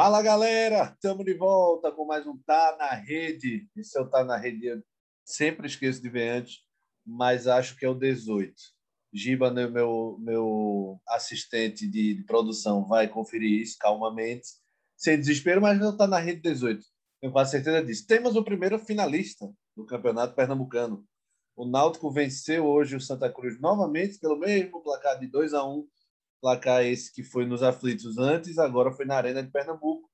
Fala galera, estamos de volta com mais um Tá na Rede. Esse é o Tá na Rede, eu sempre esqueço de ver antes, mas acho que é o 18. Giba, né, meu, meu assistente de produção, vai conferir isso calmamente, sem desespero, mas não está na Rede 18. Eu com certeza disso. Temos o primeiro finalista do Campeonato Pernambucano. O Náutico venceu hoje o Santa Cruz novamente pelo mesmo placar de 2 a 1 placar esse que foi nos aflitos antes, agora foi na Arena de Pernambuco.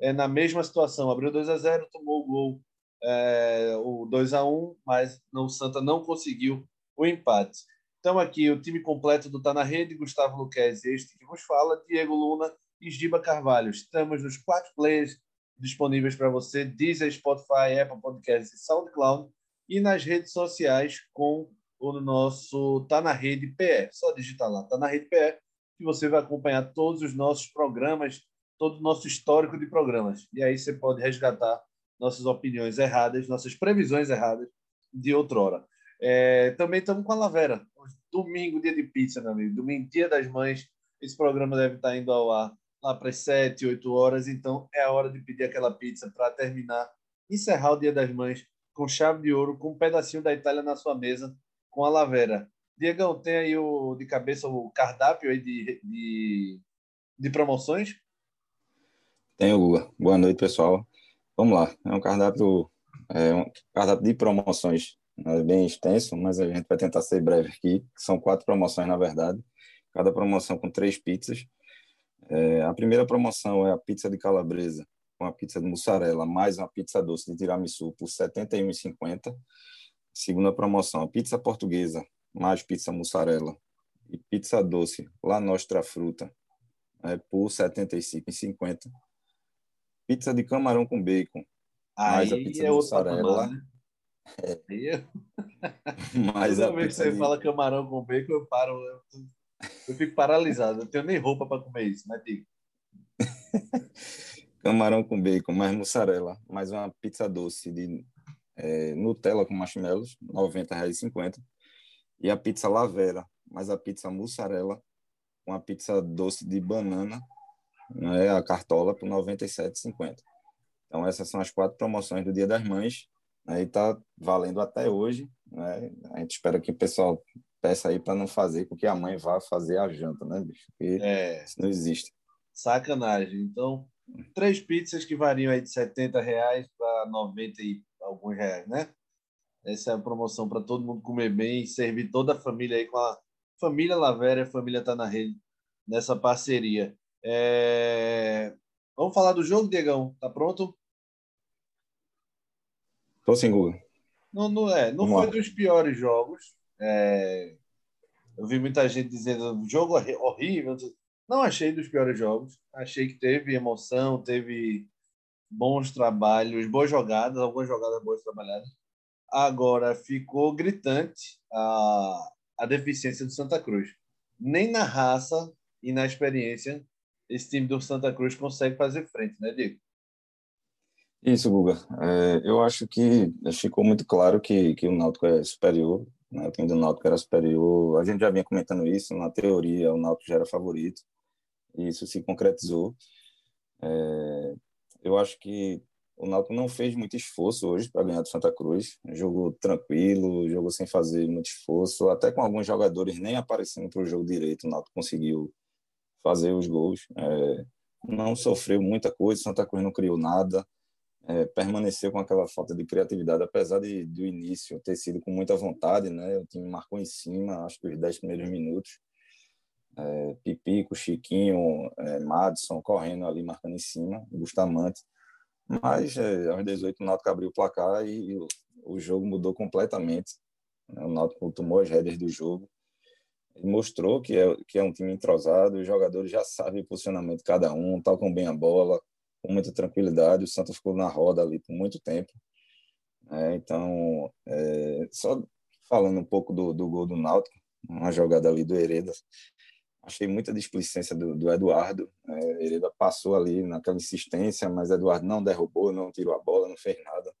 É na mesma situação, abriu 2 a 0 tomou o gol, é, o 2 a 1 mas o Santa não conseguiu o empate. Então, aqui o time completo do Tá na Rede: Gustavo Luquez, este que vos fala, Diego Luna e Giba Carvalho. Estamos nos quatro players disponíveis para você: Deezer, Spotify, Apple Podcasts e SoundCloud, e nas redes sociais com o nosso Tá na Rede PE. Só digitar lá, Tá na Rede PE, que você vai acompanhar todos os nossos programas, todo o nosso histórico de programas. E aí você pode resgatar nossas opiniões erradas, nossas previsões erradas de outrora. É, também estamos com a Lavera. Domingo, dia de pizza, meu amigo. Domingo, dia das mães. Esse programa deve estar indo ao ar lá para as 7, 8 horas. Então é a hora de pedir aquela pizza para terminar, encerrar o dia das mães com chave de ouro, com um pedacinho da Itália na sua mesa, com a Lavera. Diegão, tem aí o, de cabeça o cardápio aí de, de, de promoções? Tenho, Guga. Boa noite, pessoal. Vamos lá. É um cardápio, é um cardápio de promoções é bem extenso, mas a gente vai tentar ser breve aqui. São quatro promoções, na verdade. Cada promoção com três pizzas. É, a primeira promoção é a pizza de calabresa, com a pizza de mussarela, mais uma pizza doce de tiramisu por R$ 71,50. Segunda promoção, a pizza portuguesa, mais pizza mussarela e pizza doce, La Nostra Fruta, é, por R$ 75,50. Pizza de camarão com bacon, mais Aí a pizza é mussarela. né? É. Eu... mais Toda a vez que você de... fala camarão com bacon, eu paro. Eu, eu fico paralisado. Eu tenho nem roupa para comer isso, né, Tico? camarão com bacon, mais mussarela, mais uma pizza doce de é, Nutella com marshmallows, R$ 90,50. E a pizza Lavera, mais a pizza mussarela, com a pizza doce de banana, né, a cartola, por R$ 97,50. Então, essas são as quatro promoções do Dia das Mães. Aí está valendo até hoje. Né? A gente espera que o pessoal peça aí para não fazer com que a mãe vá fazer a janta, né, bicho? Porque É, isso não existe. sacanagem. Então, três pizzas que variam aí de 70 reais para 90 e alguns reais, né? Essa é a promoção para todo mundo comer bem servir toda a família aí com a família Lavera, a família tá na rede nessa parceria. É, Vamos falar do jogo, Diegão? Tá pronto? Tô sem Google. Não, não é. Não Vamos foi lá. dos piores jogos. É, Eu vi muita gente dizendo jogo horri- horrível. Não achei dos piores jogos. Achei que teve emoção, teve bons trabalhos, boas jogadas, algumas jogadas boas trabalhadas. Agora ficou gritante a, a deficiência do Santa Cruz. Nem na raça e na experiência esse time do Santa Cruz consegue fazer frente, né, Diego? Isso, Guga. É, eu acho que ficou muito claro que, que o Náutico é superior, né? o time do Náutico era superior. A gente já vinha comentando isso, na teoria o Náutico já era favorito, e isso se concretizou. É, eu acho que o Náutico não fez muito esforço hoje para ganhar do Santa Cruz, jogou tranquilo, jogou sem fazer muito esforço, até com alguns jogadores nem aparecendo para o jogo direito, o Náutico conseguiu fazer os gols. É, não sofreu muita coisa, o Santa Cruz não criou nada, é, permaneceu com aquela falta de criatividade, apesar de do início ter sido com muita vontade, né? O time marcou em cima, acho que os 10 primeiros minutos. É, Pipico, Chiquinho, é, Madison correndo ali, marcando em cima, Bustamante. Mas é, aos 18 o Náutico abriu o placar e, o, o jogo mudou completamente. né? O Náutico tomou as rédeas do jogo e mostrou que é, que é um time entrosado, os jogadores já sabem o posicionamento de cada um, tocam bem a bola, com muita tranquilidade. O Santa ficou na roda ali por muito tempo. É, então, é, só falando um pouco do, do gol do Náutico, uma jogada ali do Hereda, achei muita displicência do, do Eduardo. É, Hereda passou ali naquela insistência, mas Eduardo não derrubou, não tirou a bola, não fez nada.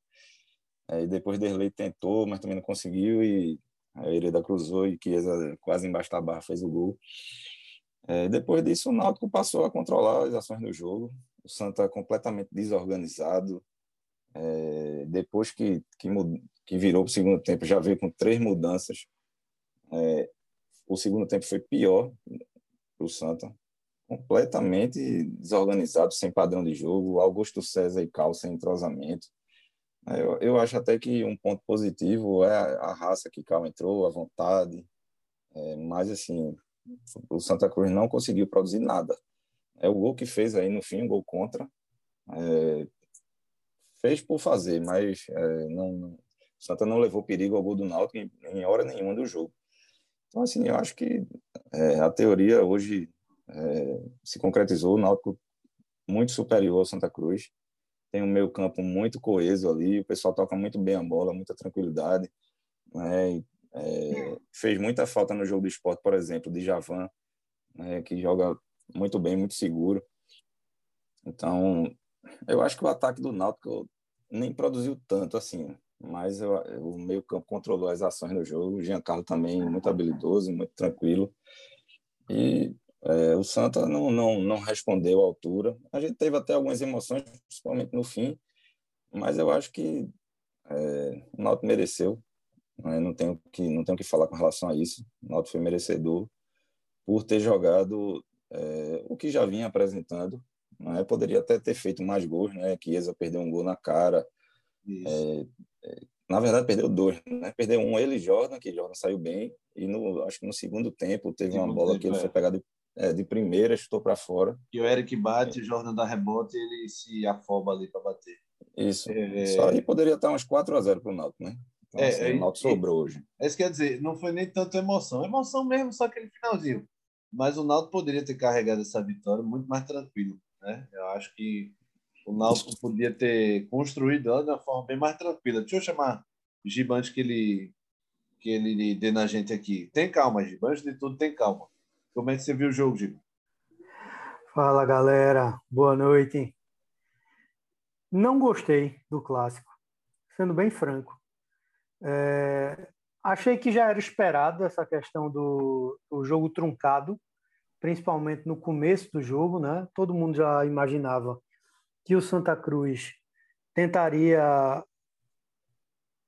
É, e depois Derlei tentou, mas também não conseguiu e a Hereda cruzou e Chiesa quase embaixo da barra fez o gol. É, depois disso, o Náutico passou a controlar as ações do jogo. o Santa completamente desorganizado. É, depois que, que, que virou para o segundo tempo, já veio com três mudanças. É, o segundo tempo foi pior para o Santa, completamente desorganizado, sem padrão de jogo. Augusto César e Cal sem entrosamento. É, eu, eu acho até que um ponto positivo é a, a raça que Cal entrou, a vontade. É, mas, assim, o Santa Cruz não conseguiu produzir nada. É o gol que fez aí no fim, um gol contra. É, fez por fazer, mas é, não, Santa não levou perigo ao gol do Náutico em, em hora nenhuma do jogo. Então, assim, eu acho que é, a teoria hoje é, se concretizou. O Náutico muito superior ao Santa Cruz. Tem um meio campo muito coeso ali. O pessoal toca muito bem a bola, muita tranquilidade. Né? É, fez muita falta no jogo do esporte, por exemplo, de Javan, né, que joga muito bem, muito seguro. Então, eu acho que o ataque do Náutico nem produziu tanto assim, mas eu, o meio campo controlou as ações no jogo. O Giancarlo também muito habilidoso, muito tranquilo. E é, o Santa não, não, não respondeu à altura. A gente teve até algumas emoções, principalmente no fim, mas eu acho que é, o Náutico mereceu. Né? Não tenho que não tenho que falar com relação a isso. O Náutico foi merecedor por ter jogado é, o que já vinha apresentando. Né? Poderia até ter feito mais gols, né? Chiesa perdeu um gol na cara. É, na verdade, perdeu dois, né? Perdeu um, ele e Jordan, que Jordan saiu bem, e no, acho que no segundo tempo teve segundo uma bola tempo, que ele é. foi pegar de, é, de primeira, estou para fora. E o Eric bate, o Jordan dá rebote e ele se afoba ali para bater. Isso. É... Só aí poderia estar uns 4 a 0 para o Náutico, né? Então, é, assim, o Náutico sobrou hoje. Isso quer dizer, não foi nem tanto emoção. Emoção mesmo, só aquele finalzinho. Mas o Náutico poderia ter carregado essa vitória muito mais tranquilo. Né? Eu acho que o Náutico podia ter construído ela de uma forma bem mais tranquila. Deixa eu chamar Gibante que ele, que ele dê na gente aqui. Tem calma, Gibante, de tudo tem calma. Como é que você viu o jogo, Gibante? Fala, galera. Boa noite. Não gostei do clássico, sendo bem franco. É, achei que já era esperado essa questão do, do, jogo truncado, principalmente no começo do jogo, né? Todo mundo já imaginava que o Santa Cruz tentaria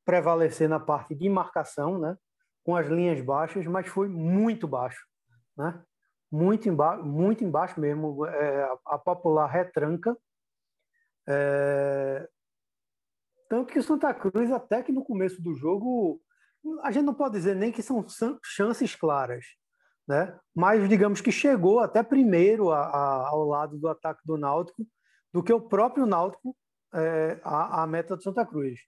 prevalecer na parte de marcação, né? Com as linhas baixas, mas foi muito baixo, né? Muito embaixo, muito embaixo mesmo. É, a popular retranca. É, tanto que o Santa Cruz, até que no começo do jogo, a gente não pode dizer nem que são chances claras, né? Mas digamos que chegou até primeiro a, a, ao lado do ataque do Náutico do que o próprio Náutico é, a, a, meta do Santa Cruz.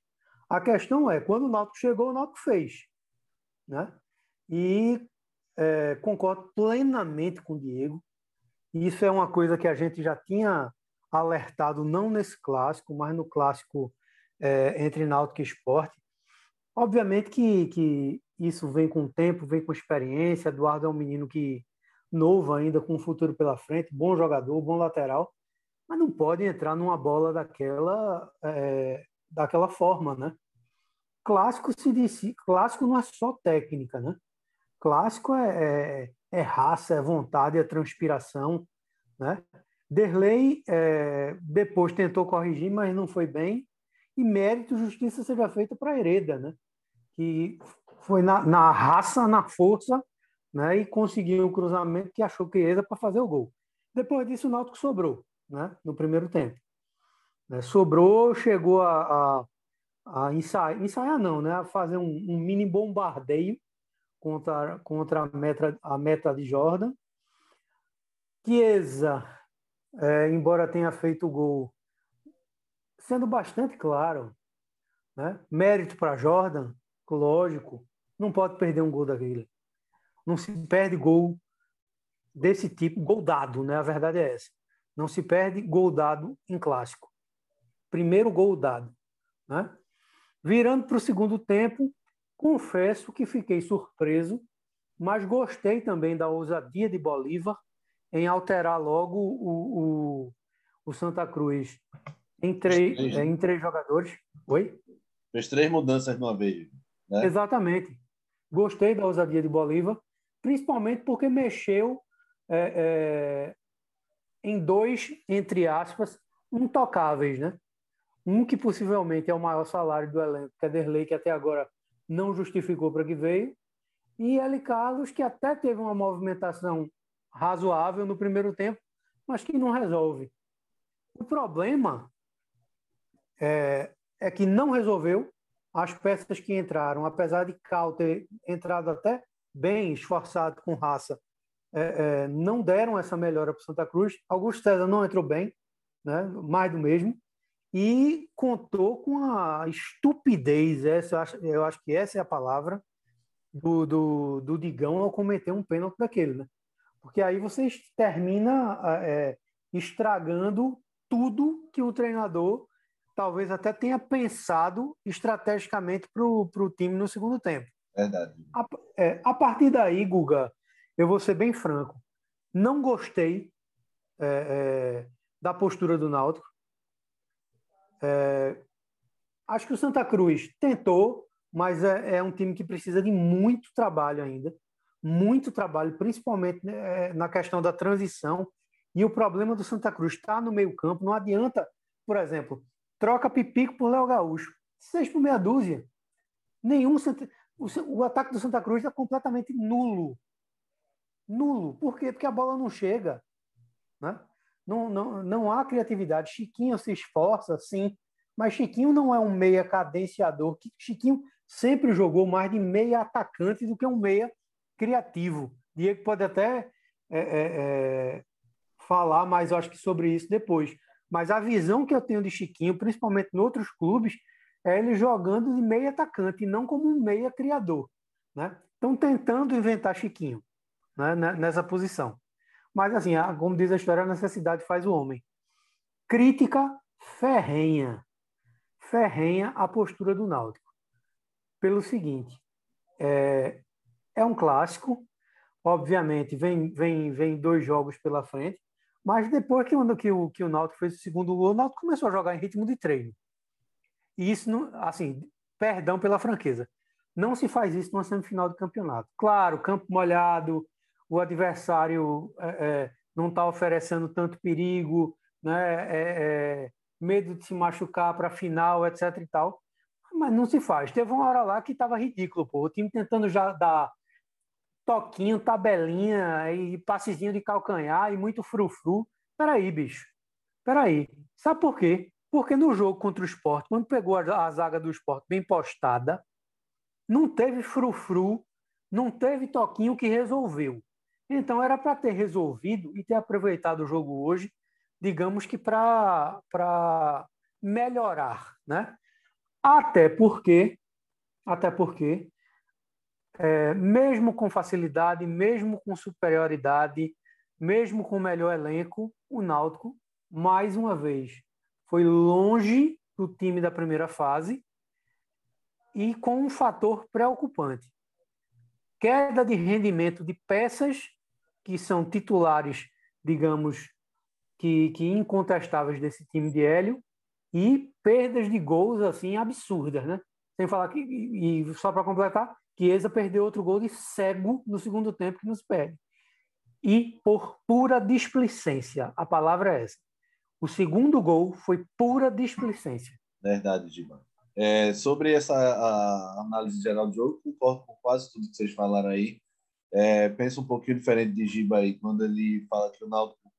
A questão é, quando o Náutico chegou, o Náutico fez, né? E é, concordo plenamente com o Diego. Isso é uma coisa que a gente já tinha alertado, não nesse clássico, mas no clássico é, entre Náutico e Esporte. Obviamente que, que isso vem com tempo, vem com experiência. Eduardo é um menino que novo ainda, com um futuro pela frente, bom jogador, bom lateral, mas não pode entrar numa bola daquela, é, daquela forma, né? Clássico se disse, clássico não é só técnica, né? Clássico é, é, é raça, é vontade, é transpiração, né? Derlei é, depois tentou corrigir, mas não foi bem e mérito, justiça seja feita para Hereda, né? que foi na, na, raça, na força, né? e conseguiu um cruzamento que achou que era para fazer o gol. Depois disso, o Náutico sobrou né? no primeiro tempo. Né? Sobrou, chegou a, a, a ensaiar, ensaiar não, né? a fazer um, um mini bombardeio contra, contra a, meta, a meta de Jordan. Chiesa, é, embora tenha feito o gol sendo bastante claro. Né? Mérito para Jordan, lógico, não pode perder um gol daquele. Não se perde gol desse tipo, gol dado, né? A verdade é essa. Não se perde gol dado em clássico. Primeiro gol dado. Né? Virando para o segundo tempo, confesso que fiquei surpreso, mas gostei também da ousadia de Bolívar em alterar logo o, o, o Santa Cruz em três, três. É, em três jogadores. Oi? Fez três mudanças de uma vez. Né? Exatamente. Gostei da ousadia de Bolívar, principalmente porque mexeu é, é, em dois, entre aspas, intocáveis, né? Um que possivelmente é o maior salário do elenco, que é que até agora não justificou para que veio, e L. Carlos, que até teve uma movimentação razoável no primeiro tempo, mas que não resolve. O problema é, é que não resolveu as peças que entraram, apesar de Cal ter entrado até bem esforçado com raça, é, é, não deram essa melhora para Santa Cruz. Augusto César não entrou bem, né? mais do mesmo, e contou com a estupidez, essa, eu, acho, eu acho que essa é a palavra, do, do, do Digão ao cometer um pênalti daquele. Né? Porque aí você termina é, estragando tudo que o treinador talvez até tenha pensado estrategicamente para o time no segundo tempo. Verdade. A, é, a, partir daí, Guga, eu vou ser bem franco, não gostei é, é, da postura do Náutico. É, acho que o Santa Cruz tentou, mas é, é, um time que precisa de muito trabalho ainda, muito trabalho, principalmente né, na questão da transição. E o problema do Santa Cruz está no meio campo. Não adianta, por exemplo, troca Pipico por Léo Gaúcho. Seis por meia dúzia. Nenhum. O ataque do Santa Cruz está completamente nulo. Nulo. Por quê? Porque a bola não chega. Né? Não, não, não há criatividade. Chiquinho se esforça, sim, mas Chiquinho não é um meia cadenciador. Chiquinho sempre jogou mais de meia atacante do que um meia criativo. Diego pode até é, é, é, falar mais, eu acho que sobre isso depois. Mas a visão que eu tenho de Chiquinho, principalmente em outros clubes, é ele jogando de meia atacante e não como um meia criador. Né? Estão tentando inventar Chiquinho né? nessa posição. Mas, assim, como diz a história, a necessidade faz o homem. Crítica ferrenha. Ferrenha a postura do Náutico. Pelo seguinte, é, é um clássico, obviamente, vem, vem, vem dois jogos pela frente, mas depois que, que, o, que o Náutico fez o segundo gol, o Náutico começou a jogar em ritmo de treino. E isso, não, assim, perdão pela franqueza, não se faz isso numa semifinal de campeonato. Claro, campo molhado, o adversário é, é, não está oferecendo tanto perigo, né, é, é medo de se machucar para a final, etc. e tal. Mas não se faz. Teve uma hora lá que estava ridículo, pô. O time tentando já dar toquinho, tabelinha e passezinho de calcanhar e muito frufru. Peraí, bicho. Peraí. Sabe por quê? Porque no jogo contra o esporte, quando pegou a, zaga do esporte bem postada, não teve frufru, não teve toquinho que resolveu. Então era para ter resolvido e ter aproveitado o jogo hoje, digamos que para melhorar, né? Até porque, até porque é, mesmo com facilidade, mesmo com superioridade, mesmo com melhor elenco, o Náutico, mais uma vez, foi longe do time da primeira fase e com um fator preocupante. Queda de rendimento de peças que são titulares, digamos, que, que incontestáveis desse time de Hélio e perdas de gols assim absurdas, né? Sem falar que, e só para completar, Chiesa perdeu outro gol de cego no segundo tempo que nos perde. E por pura displicência, a palavra é essa. O segundo gol foi pura displicência. Verdade, Giba. É, sobre essa análise geral do jogo, concordo com quase tudo que vocês falaram aí. É, penso um pouquinho diferente de Giba aí, quando ele fala que o Náutico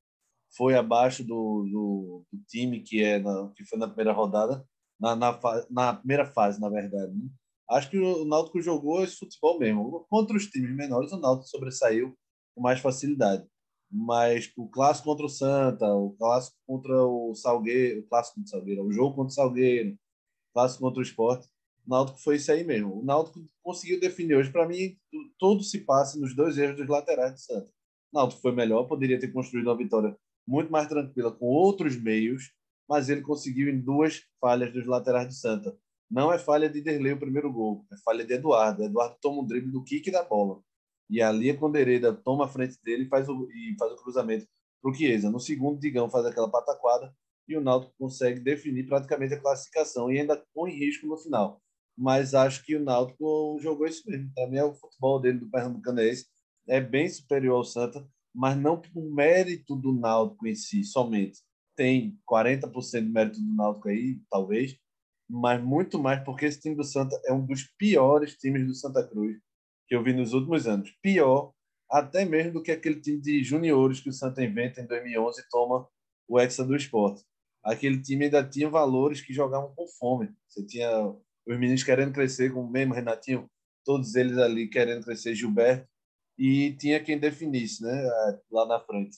foi abaixo do, do, do time que, é na, que foi na primeira rodada, na, na, na primeira fase, na verdade. Né? Acho que o Náutico jogou esse futebol mesmo. Contra os times menores, o Náutico sobressaiu com mais facilidade. Mas o clássico contra o Santa, o clássico contra o Salgueiro, o clássico contra o Salgueiro, o jogo contra o Salgueiro, o clássico contra o Esporte, o Náutico foi isso aí mesmo. O Náutico conseguiu definir hoje. Para mim, tudo se passa nos dois erros dos laterais do Santa. O Náutico foi melhor, poderia ter construído uma vitória muito mais tranquila com outros meios, mas ele conseguiu em duas falhas dos laterais do Santa. Não é falha de Derlei o primeiro gol, é falha de Eduardo. Eduardo toma um drible do kick da bola. E ali a Condereda toma a frente dele e faz o, e faz o cruzamento para o Chiesa. No segundo, Digão faz aquela pataquada e o Náutico consegue definir praticamente a classificação e ainda põe risco no final. Mas acho que o Náutico jogou isso mesmo. Para mim, é o futebol dele do Pernambucanense é bem superior ao Santa. mas não por mérito do Náutico em si, somente. Tem 40% de mérito do Náutico aí, talvez, mas muito mais porque esse time do Santa é um dos piores times do Santa Cruz que eu vi nos últimos anos. Pior até mesmo do que aquele time de juniores que o Santa inventa em 2011 e toma o Hexa do Esporte. Aquele time ainda tinha valores que jogavam com fome. Você tinha os meninos querendo crescer, como mesmo Renatinho, todos eles ali querendo crescer, Gilberto, e tinha quem definisse, né, lá na frente,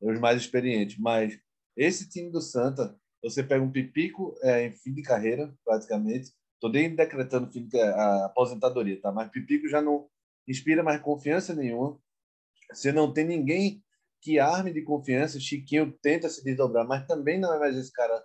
os mais experientes. Mas esse time do Santa, você pega um Pipico é, em fim de carreira, praticamente, estou nem decretando fim de, a aposentadoria, tá? Mas Pipico já não inspira mais confiança nenhuma. Você não tem ninguém que arme de confiança. Chiquinho tenta se desdobrar, mas também não é mais esse cara,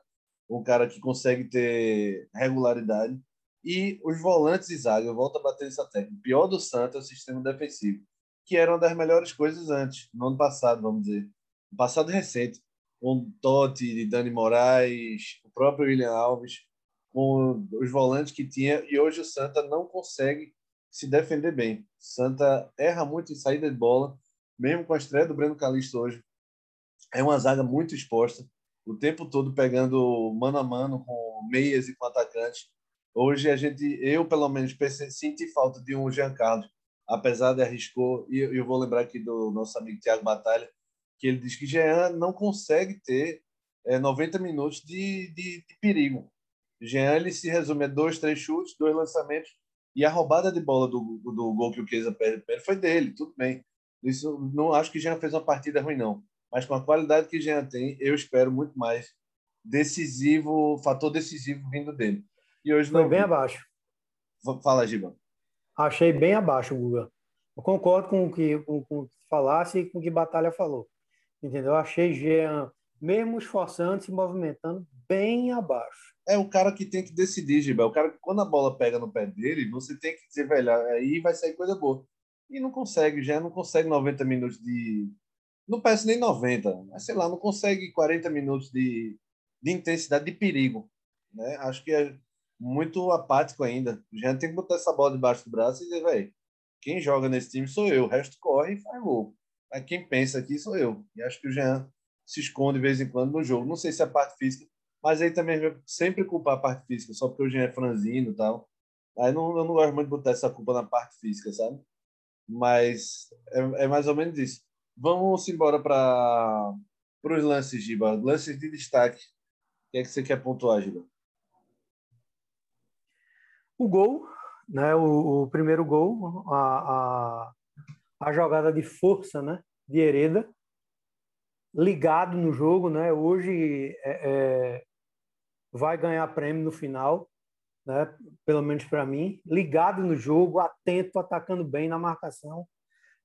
um cara que consegue ter regularidade. E os volantes e zaga, eu volto a bater nessa técnica. O pior do Santos é o sistema defensivo, que era uma das melhores coisas antes, no ano passado, vamos dizer. No passado recente, com Totti, Dani Moraes, o próprio William Alves, com os volantes que tinha, e hoje o Santa não consegue se defender bem. Santa erra muito em saída de bola, mesmo com a estreia do Breno Calixto hoje. É uma zaga muito exposta, o tempo todo pegando mano a mano com meias e com atacantes. Hoje a gente, eu pelo menos, pensei, senti falta de um Jean Carlos, apesar de arriscou, e eu vou lembrar aqui do nosso amigo Tiago Batalha, que ele diz que Jean não consegue ter é, 90 minutos de, de, de, perigo. Jean ele se resume a dois, três chutes, dois lançamentos, e a roubada de bola do, do gol que o Keza perde foi dele, tudo bem. Isso não acho que Jean fez uma partida ruim, não. Mas com a qualidade que Jean tem, eu espero muito mais decisivo, fator decisivo vindo dele. E hoje Foi não... bem abaixo. Fala, Giba. Achei bem abaixo, Guga. Eu concordo com o que, com, com o que falasse e com o que Batalha falou. Entendeu? Eu achei Jean, mesmo esforçando, se movimentando, bem abaixo. É o cara que tem que decidir, Giba. É o cara que, quando a bola pega no pé dele, você tem que dizer, velho, aí vai sair coisa boa. E não consegue, já não consegue 90 minutos de. Não parece nem 90, mas sei lá, não consegue 40 minutos de, de intensidade, de perigo. Né? Acho que é, muito apático ainda. O Jean tem que botar essa bola debaixo do braço e dizer, velho, quem joga nesse time sou eu, o resto corre e faz gol. Mas quem pensa aqui sou eu. E acho que o Jean se esconde de vez em quando no jogo. Não sei se é a parte física, mas aí também sempre culpar a parte física, só porque o Jean é franzino e tal. Aí não, eu não gosto muito de botar essa culpa na parte física, sabe? Mas é, é mais ou menos isso. Vamos embora para os lances, Giba. Lances de destaque. O que é que você quer pontuar, Giba? O gol, né, o, o primeiro gol, a, a, a, jogada de força né, de Hereda, ligado no jogo. Né, hoje é, é, vai ganhar prêmio no final, né, pelo menos para mim. Ligado no jogo, atento, atacando bem na marcação.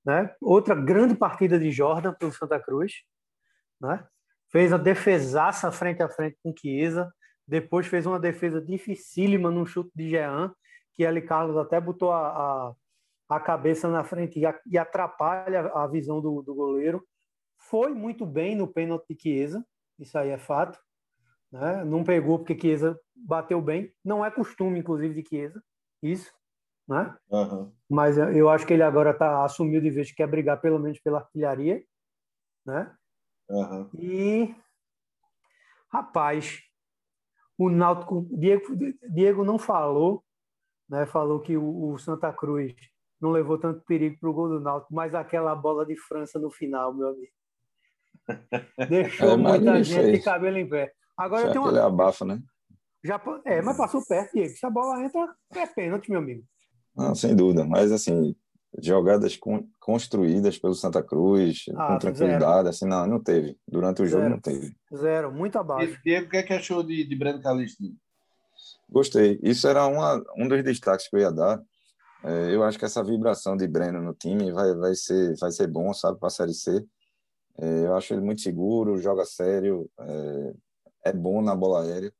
Né? Outra grande partida de Jordan pelo Santa Cruz. Né? Fez a defesaça frente a frente com Chiesa depois fez uma defesa dificílima num chute de Jean, que ali Carlos até botou a, a, a cabeça na frente e, e atrapalha a visão do, do, goleiro. Foi muito bem no pênalti de Chiesa, isso aí é fato. Né? Não pegou porque Chiesa bateu bem. Não é costume, inclusive, de Chiesa, isso. Né? Uhum. Mas eu acho que ele agora tá, assumiu de vez que quer brigar pelo menos pela artilharia. Né? Uhum. E, rapaz, o Náutico, Diego, Diego não falou, né? Falou que o, o Santa Cruz não levou tanto perigo para o gol do Náutico, mas aquela bola de França no final, meu amigo. Deixou é, muita gente fez. de cabelo em pé. Agora Já tem uma. Ele abafa, né? Já, é, mas passou perto, Diego. Se a bola entra, é pênalti, meu amigo. Não, sem dúvida. Mas, assim, jogadas con construídas pelo Santa Cruz, ah, com tranquilidade, zero. assim, não, não teve. Durante o jogo zero. não teve. Zero, muito abaixo. E Diego, o que, é que achou de, de Breno Calixto? Gostei. Isso era uma, um dos destaques que eu ia dar. É, eu acho que essa vibração de Breno no time vai, vai, ser, vai ser bom, sabe, para a Série C. É, eu acho ele muito seguro, joga sério, é, é bom na bola aérea.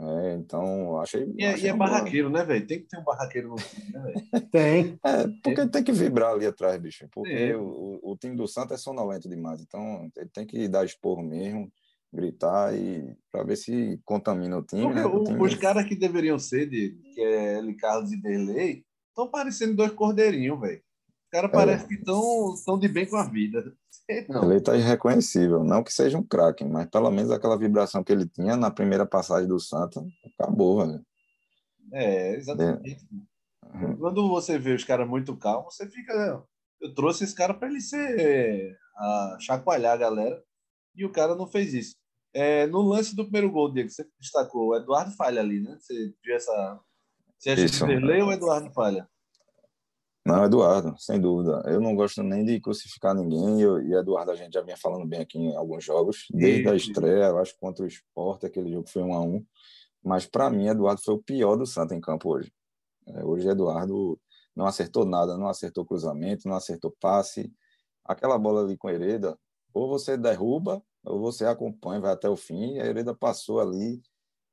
É, então, achei. E, é, achei e é barraqueiro, né, velho? Tem que ter um barraqueiro no time, né, velho? tem. É, porque tem que vibrar ali atrás, bicho. Porque o, o, time do Santos é sonolento demais. Então, ele tem que dar esporro mesmo, gritar e para ver se contamina o time. Né? O, o time... Os caras que deveriam ser, de, que é L. Carlos e Derlei, estão parecendo dois cordeirinhos, velho. Caras parecem que estão de bem com a vida. Não. Ele está irreconhecível. Não que seja um craque, mas pelo menos aquela vibração que ele tinha na primeira passagem do Santa, acabou, velho. É, exatamente. É. Uhum. Quando você vê os caras muito calmos, você fica. Eu trouxe esse cara para ele ser. A chacoalhar a galera. E o cara não fez isso. É, no lance do primeiro gol, Diego, você destacou, o Eduardo falha ali, né? Você viu essa. Você acha isso. que Derlei ou Eduardo falha? Não, Eduardo, sem dúvida. Eu não gosto nem de crucificar ninguém, eu, e Eduardo a gente já vinha falando bem aqui em alguns jogos, desde a estreia, eu acho contra o Sport, aquele jogo foi um a um, mas para mim Eduardo foi o pior do Santa em campo hoje. É, hoje Eduardo não acertou nada, não acertou cruzamento, não acertou passe. Aquela bola ali com Hereda, ou você derruba, ou você acompanha, vai até o fim, e a Hereda passou ali,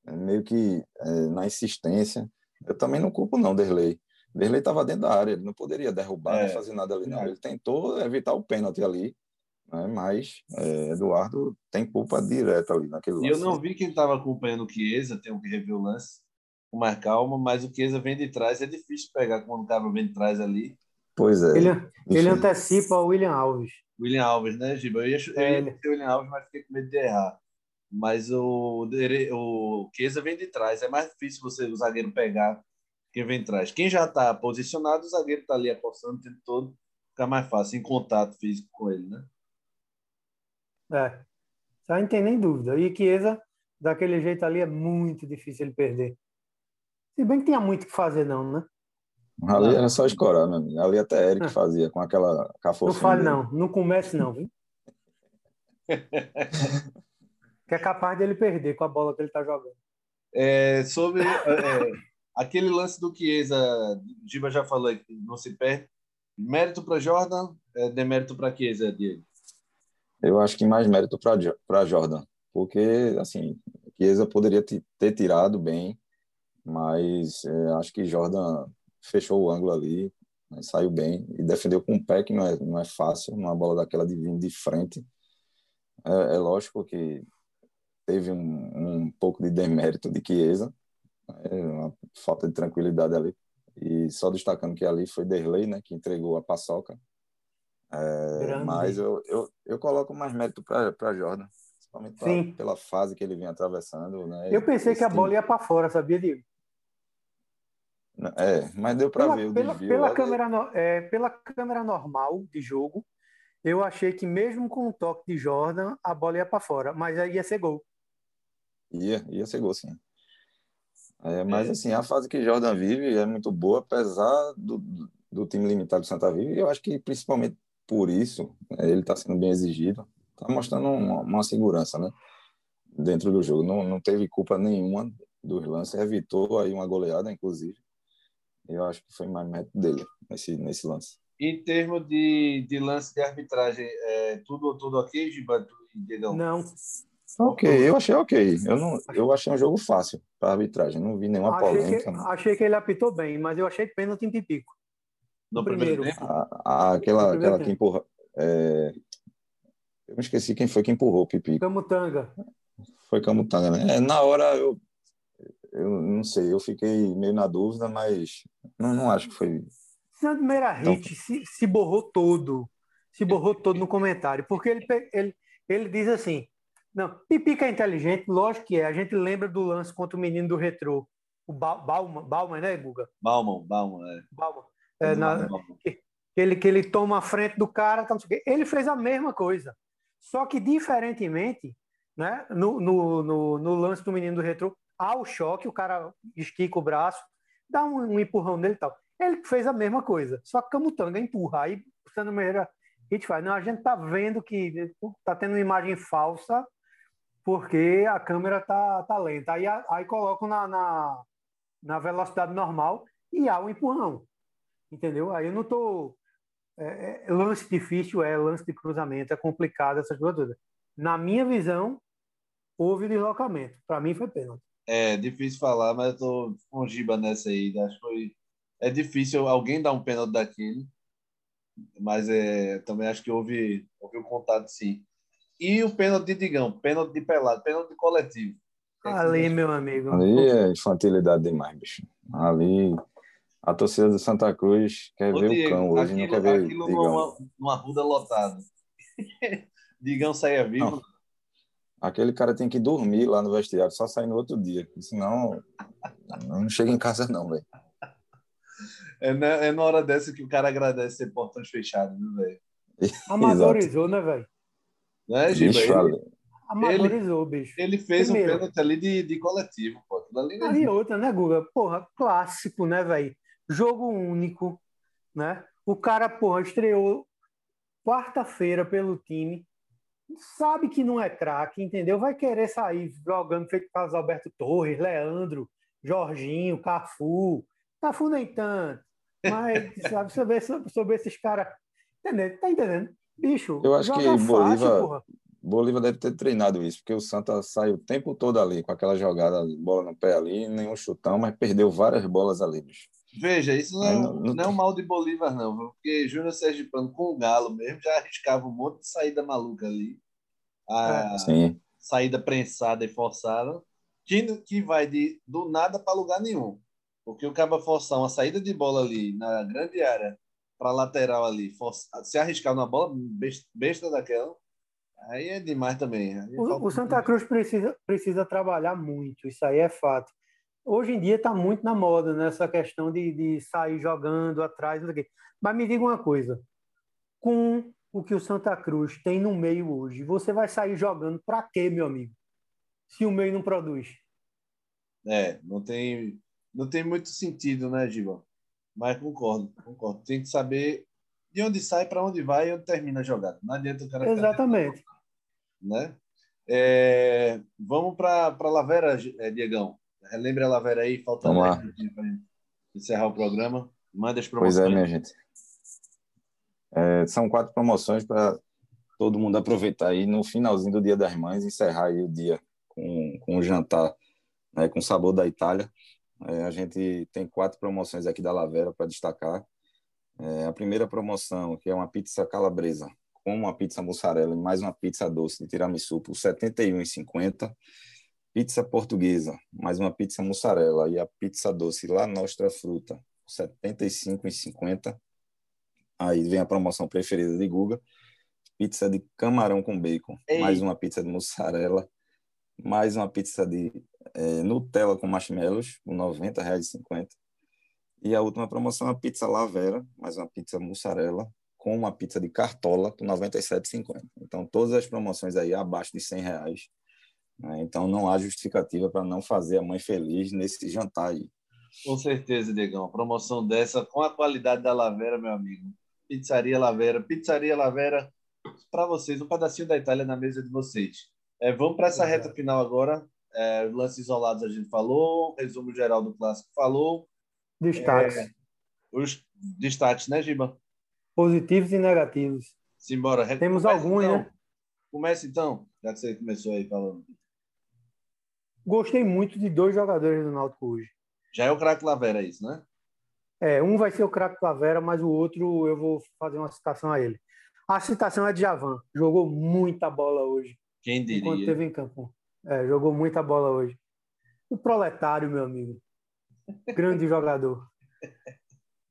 é, meio que é, na insistência. Eu também não culpo não, Derlei Derlei estava dentro da área, ele não poderia derrubar, é, nem fazer nada ali, não. Ele tentou evitar o pênalti ali, né? mas é, Eduardo tem culpa direta ali naquele lance. Eu não vi quem estava acompanhando o Chiesa, tenho que rever o lance com mais calma, mas o Chiesa vem de trás, é difícil pegar quando o cara vem de trás ali. Pois é. Ele, ele antecipa o William Alves. William Alves, né, Giba? Eu ia, eu ia o William Alves, mas fiquei com medo de errar. Mas o, o Chiesa vem de trás, é mais difícil você, o zagueiro pegar quem vem atrás. Quem já está posicionado, o zagueiro está ali apostando o tempo todo, fica mais fácil, em contato físico com ele, né? É, já não tem nem dúvida. E Chiesa, daquele jeito ali, é muito difícil ele perder. Se bem que tinha muito que fazer, não, né? Ali era só escorar, meu amigo. Ali até Eric fazia com aquela cafofinha. Não fale, não. Não comece, não, viu? que é capaz dele perder com a bola que ele está jogando. É, sobre. É, Aquele lance do Chiesa, Giba já falou que não se perde. Mérito para Jordan, é, demérito para Chiesa, Diego? Eu acho que mais mérito para Jordan, porque assim, Chiesa poderia ter tirado bem, mas é, acho que Jordan fechou o ângulo ali, né, saiu bem e defendeu com o pé, que não é, não é fácil, uma bola daquela de de frente. É, é lógico que teve um, um pouco de demérito de Chiesa, uma falta de tranquilidade ali. E só destacando que ali foi Derlei, né, que entregou a paçoca. É, mas eu, eu, eu coloco mais mérito para Jordan, principalmente pra, pela fase que ele vinha atravessando. Né, eu pensei que a bola ia para fora, sabia, Diego? É, mas deu para ver o pela, desvio. Pela câmera, no, é, pela câmera normal de jogo, eu achei que mesmo com o toque de Jordan, a bola ia para fora, mas aí ia ser gol. Ia, ia ser gol, sim. É, mas, é. assim, a fase que Jordan vive é muito boa, apesar do, do time limitado do Santa Vive, e eu acho que principalmente por isso né, ele está sendo bem exigido, está mostrando uma, uma, segurança né, dentro do jogo. Não, não teve culpa nenhuma dos lances, evitou aí uma goleada, inclusive. Eu acho que foi mais mérito dele nesse, nesse lance. Em termos de, de lance de arbitragem, é, tudo, tudo ok, Giba? Não. Ok, eu achei ok. Eu, não, eu achei um jogo fácil para a arbitragem. Não vi nenhuma achei polêmica. Que, achei que ele apitou bem, mas eu achei pênalti em Pipico. No, primeiro. primeiro a, a, aquela aquela que empurra. É... Eu me esqueci quem foi que empurrou o Pipico. Camutanga. Foi Camutanga, né? É, na hora eu, eu não sei, eu fiquei meio na dúvida, mas não, não acho que foi. Na primeira então... hit se, se borrou todo. Se borrou todo no comentário. Porque ele, ele, ele diz assim: não, Pipica é inteligente, lógico que é. A gente lembra do lance contra o menino do retrô, o Bauman, Bauman né, Guga? Bauman, Bauman, é. Bauman. É, na, que, ele, que ele toma a frente do cara, tá, ele fez a mesma coisa. Só que, diferentemente, né, no, no, no, no lance do menino do retrô, há o choque, o cara estica o braço, dá um, um empurrão nele e tal. Ele fez a mesma coisa, só que Camutanga empurra. Aí, Sandro Meira, a gente faz, não, a gente tá vendo que tá tendo uma imagem falsa porque a câmera tá, tá lenta. Aí, aí colocam na, na, na velocidade normal e há um empurrão. Entendeu? Aí eu não tô. É, é, lance difícil é lance de cruzamento, é complicado, essas coisas todas. Na minha visão, houve deslocamento. Para mim foi pênalti. É difícil falar, mas eu tô com giba nessa aí. Acho que foi. É difícil alguém dar um pênalti daquele, mas é, também acho que houve, houve um contato sim. E o pênalti de Digão, pênalti de pelado, pênalti de coletivo. Ali, meu amigo. Ali é infantilidade demais, bicho. Ali A torcida do Santa Cruz quer Ô, ver Diego, o cão hoje, aquilo, não quer ver aquilo Digão. Numa, numa ruda lotada. Digão saia vivo. Não. Aquele cara tem que dormir lá no vestiário, só sair no outro dia. Senão, não chega em casa não, velho. É, na, é na hora dessa que o cara agradece ser portões fechados, né, velho? Amadorizou, né, velho? Né, Giba? Ele, Amadorizou, bicho. Ele fez Primeiro. um pênalti ali de, de coletivo, pô. Ali não é outra, né, Guga? Porra, clássico, né, velho? Jogo único, né? O cara, porra, estreou quarta-feira pelo time, sabe que não é craque, entendeu? Vai querer sair jogando feito Carlos Alberto Torres, Leandro, Jorginho, Cafu. Cafu nem tanto. Mas, sabe, sobre, sobre esses caras. Entendeu? Tá entendendo? Bicho, eu acho que fácil, Bolívar, Bolívar deve ter treinado isso, porque o Santa saiu o tempo todo ali com aquela jogada, bola no pé ali, nenhum chutão, mas perdeu várias bolas ali, bicho. Veja, isso não é, não, não, não é um mal de Bolívar, não, porque Júnior Sergipano com o Galo mesmo já arriscava um monte de saída maluca ali. A é. saída prensada e forçada, que, que vai de, do nada para lugar nenhum. Porque o Caba forçar uma saída de bola ali na grande área para lateral ali, forçar, se arriscar numa bola besta, besta daquela, aí é demais também. O, o, Santa Cruz precisa, precisa trabalhar muito, isso aí é fato. Hoje em dia está muito na moda nessa né, questão de, de sair jogando atrás. Mas me diga uma coisa: com o que o Santa Cruz tem no meio hoje, você vai sair jogando para quê, meu amigo? Se o meio não produz. É, não tem não tem muito sentido, né, Giba? Mas concordo, concordo. Tem que saber de onde sai, para onde vai e onde termina a jogada. Não adianta o cara. Exatamente. Né? É, vamos para a Lavera, é, Diegão. Relembre a Lavera aí, falta vamos lá. para encerrar o programa. Manda as promoções. Pois é, minha gente. É, são quatro promoções para todo mundo aproveitar aí no finalzinho do Dia das Mães, encerrar aí o dia com, com um jantar né, com sabor da Itália. É, a gente tem quatro promoções aqui da Lavera para destacar. É, a primeira promoção, que é uma pizza calabresa com uma pizza mussarela e mais uma pizza doce de tiramisu por R$ 71,50. Pizza portuguesa, mais uma pizza mussarela e a pizza doce La Nostra Fruta, R$ 75,50. Aí vem a promoção preferida de Guga, pizza de camarão com bacon, Ei. mais uma pizza de mussarela, mais uma pizza de é, Nutella com marshmallows, por R$ 90,50. E a última promoção é a pizza Lavera, mais uma pizza mussarela, com uma pizza de cartola por R$ 97,50. Então, todas as promoções aí abaixo de R$ reais. Né? Então, não há justificativa para não fazer a mãe feliz nesse jantar aí. Com certeza, Diegão. Promoção dessa, com a qualidade da Lavera, meu amigo. Pizzaria Lavera. Pizzaria Lavera, para vocês, um pedacinho da Itália na mesa de vocês. É, vamos para essa reta final agora. É, lances isolados a gente falou, resumo geral do clássico falou. Destaques. É, os destaques, né, Giba? Positivos e negativos. Simbora. Temos alguns, então. né? Começa então, já que você começou aí falando. Gostei muito de dois jogadores do Náutico hoje. Já é o craque Lavera, isso, né? É, um vai ser o craque Lavera, mas o outro eu vou fazer uma citação a ele. A citação é de Javan. Jogou muita bola hoje. Quem diria? Enquanto teve em campo. É, jogou muita bola hoje. O proletário, meu amigo. Grande jogador.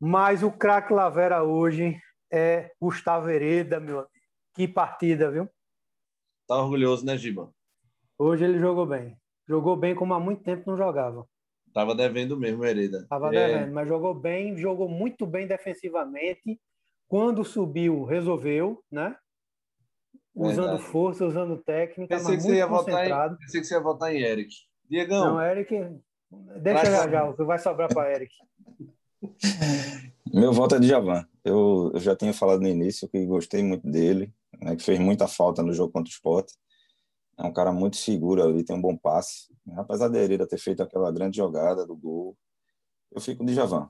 Mas o craque Lavera hoje é Gustavo Hereda, meu amigo. Que partida, viu? Tá orgulhoso, né, Giba? Hoje ele jogou bem. Jogou bem como há muito tempo não jogava. Tava devendo mesmo, Hereda. Tava é... devendo, mas jogou bem, jogou muito bem defensivamente. Quando subiu, resolveu, né? Usando Verdade. força, usando técnica, pensei mas muito concentrado. Em, pensei que você ia votar em Eric. Diegão. Não, Eric, deixa já, já, o que vai sobrar para Eric. Meu voto é de Javan. Eu, eu, já tinha falado no início que gostei muito dele, né, que fez muita falta no jogo contra o Sport. É um cara muito seguro ali, tem um bom passe. Apesar de Hereda ter feito aquela grande jogada do gol, eu fico de Javan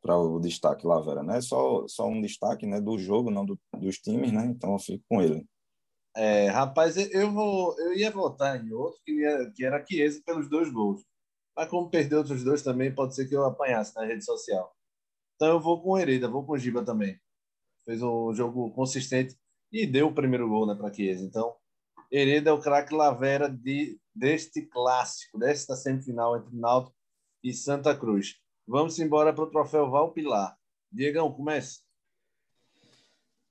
para o destaque lá, Vera. Não é só, só um destaque né, do jogo, não do, dos times, né? Então eu fico com ele. É, rapaz, eu, vou, eu ia votar em outro que, ia, que era Chiesa pelos dois gols. Mas como perdeu outros dois também, pode ser que eu apanhasse na rede social. Então eu vou com o Hereda, vou com o Giba também. Fez um jogo consistente e deu o primeiro gol né, para Chiesa. Então, Hereda é o craque Lavera de, deste clássico, desta semifinal entre Náutico e Santa Cruz. Vamos embora para o troféu Val Pilar. Diegão, comece.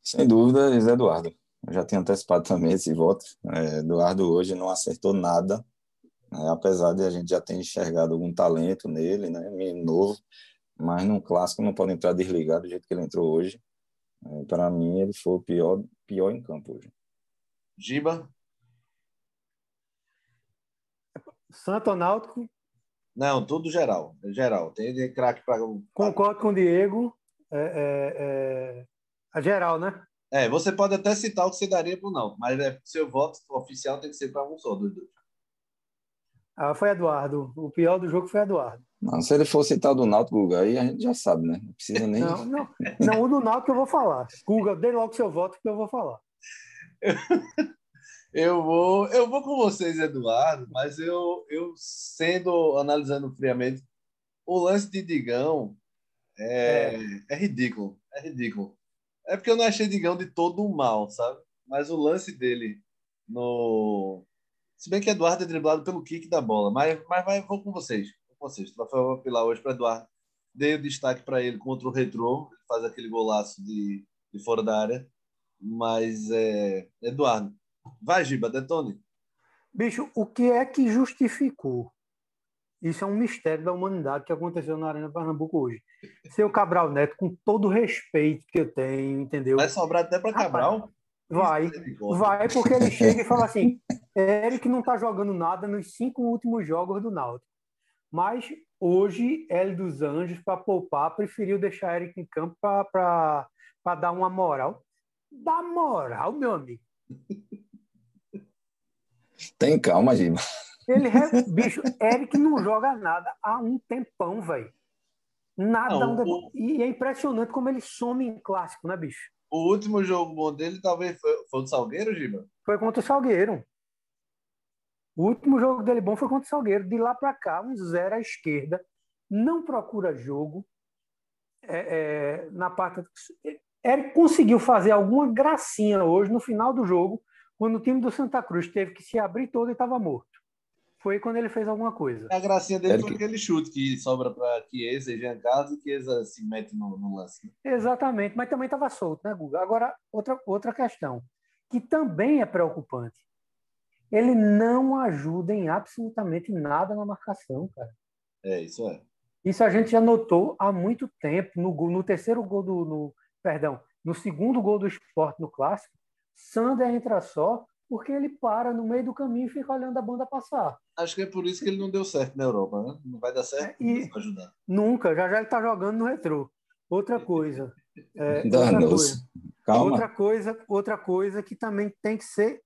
Sem dúvida, Eduardo. Eu já tinha antecipado também esse voto. É, Eduardo hoje não acertou nada, né, apesar de a gente já ter enxergado algum talento nele, né, novo, mas num clássico não pode entrar desligado do jeito que ele entrou hoje. É, Para mim, ele foi o pior, pior em campo hoje. Giba? Santo Náutico? Não, tudo geral. Geral. Tem craque para. Concordo com o Diego. É, é, é, a geral, né? É, você pode até citar o que você daria para o Náutico, mas é, seu voto oficial tem que ser para um só dos dois. Ah, foi Eduardo. O pior do jogo foi Eduardo. Não, se ele for citar o do Náutico, Guga, aí a gente já sabe, né? Não precisa nem. Não, não, não o do Náutico eu vou falar. Guga, dê logo seu voto que eu vou falar. Eu vou, eu vou com vocês, Eduardo, mas eu, eu sendo analisando friamente, o lance de Digão é, é. é ridículo, é ridículo. É porque eu não achei Digão de todo mal, sabe? Mas o lance dele no se bem que Eduardo é driblado pelo kick da bola, mas mas vai, vou com vocês, vou com vocês. Troféu apilar hoje para Eduardo. Dei o destaque para ele contra o Retrô, ele faz aquele golaço de, de fora da área. Mas é Eduardo, Vai, Giba, detone. Bicho, o que é que justificou? Isso é um mistério da humanidade que aconteceu na Arena Pernambuco hoje. Seu Cabral Neto, com todo o respeito que eu tenho, entendeu? Vai sobrar até para Cabral? Vai, vai, porque ele chega e fala assim: Eric não está jogando nada nos cinco últimos jogos do Náutico. Mas hoje, L dos Anjos, para poupar, preferiu deixar Eric em campo para dar uma moral. Dá moral, meu amigo. Tem calma, Giba. Ele, bicho, Eric não joga nada há um tempão, velho. Nada. Não, um... E é impressionante como ele some em clássico, né, bicho? O último jogo bom dele talvez foi, foi o Salgueiro, Giba? Foi contra o Salgueiro. O último jogo dele bom foi contra o Salgueiro. De lá para cá, um zero à esquerda. Não procura jogo. É, é, na parte. Eric conseguiu fazer alguma gracinha hoje no final do jogo quando o time do Santa Cruz teve que se abrir todo e estava morto. Foi quando ele fez alguma coisa. A gracinha dele foi aquele chute que sobra para Chiesa e Jean Carlos e Chiesa se mete no, no lance. Exatamente, mas também estava solto, né, Guga? Agora, outra, outra questão, que também é preocupante. Ele não ajuda em absolutamente nada na marcação, cara. É, isso é. Isso a gente já notou há muito tempo no, no terceiro gol do. No, perdão, no segundo gol do esporte no clássico, Sander entra só porque ele para no meio do caminho e fica olhando a banda passar. Acho que é por isso que ele não deu certo na Europa, né? Não vai dar certo, é, e ajudar. Nunca, já já ele está jogando no retrô. Outra coisa. É, outra, coisa Calma. outra coisa, outra coisa que também tem que ser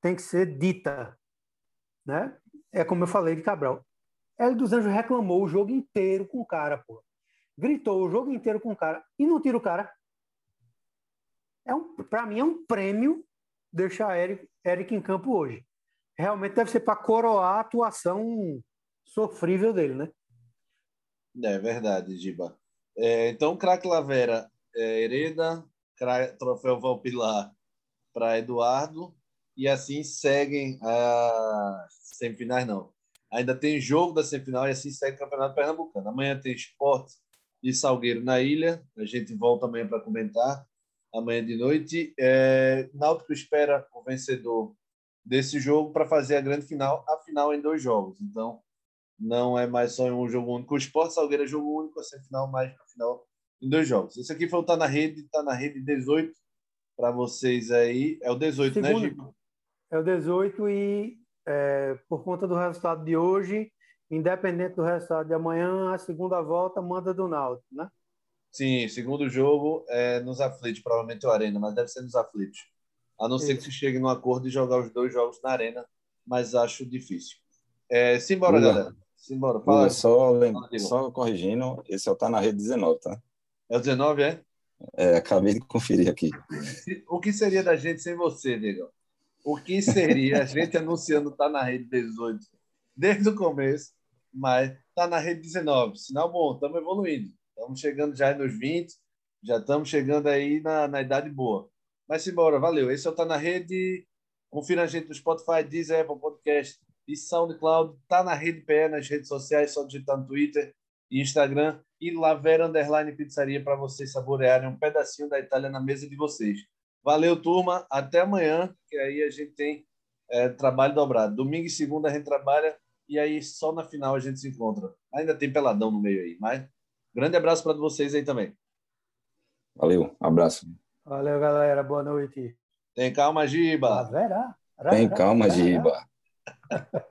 tem que ser dita, né? É como eu falei de Cabral. Hélio dos Anjos reclamou o jogo inteiro com o cara, pô. Gritou o jogo inteiro com o cara e não tira o cara é um, para mim é um prêmio deixar Eric, Eric em campo hoje. Realmente deve ser para coroar a atuação sofrível dele, né? É verdade, Giba. É, então, craque Lavera, é, hereda, troféu Valpilar para Eduardo, e assim seguem as semifinais, não. Ainda tem jogo da semifinal e assim segue o Campeonato Pernambucano. Amanhã tem esporte e Salgueiro na ilha. A gente volta amanhã para comentar amanhã de noite. É, Náutico espera o vencedor desse jogo para fazer a grande final, a final em dois jogos. Então, não é mais só em um jogo único. O Esporte Salgueiro é jogo único, a semifinal mais a final em dois jogos. Esse aqui foi o Tá na Rede, Tá na Rede 18 para vocês aí. É o 18, né, Segundo, né, Gico? É o 18 e é, por conta do resultado de hoje, independente do resultado de amanhã, a segunda volta manda do Náutico, né? Sim, segundo jogo é nos aflitos, provavelmente o Arena, mas deve ser nos aflitos. A não Isso. ser que se chegue num acordo de jogar os dois jogos na Arena, mas acho difícil. É, simbora, Lula. galera. Simbora. Fala. Lula, só, Fala, só corrigindo, esse é o Tá na Rede 19, tá? É o 19, é? É, acabei de conferir aqui. O que seria da gente sem você, Diego? O que seria a gente anunciando Tá na Rede 18 desde o começo, mas Tá na Rede 19? Sinal bom, estamos evoluindo. Estamos chegando já nos 20, já estamos chegando aí na, na idade boa. Mas embora, valeu. Esse é o Tá na Rede. Confira a gente no Spotify, Deezer, Apple Podcast e SoundCloud. Tá na Rede PE, nas redes sociais, só digitar no Twitter. Instagram e Lavera Underline Pizzaria para vocês saborearem um pedacinho da Itália na mesa de vocês. Valeu, turma. Até amanhã, que aí a gente tem é, trabalho dobrado. Domingo e segunda a gente trabalha e aí só na final a gente se encontra. Ainda tem peladão no meio aí, mas grande abraço para vocês aí também. Valeu, abraço. Valeu, galera. Boa noite. Tem calma, Giba. Ah. Tem calma, Giba.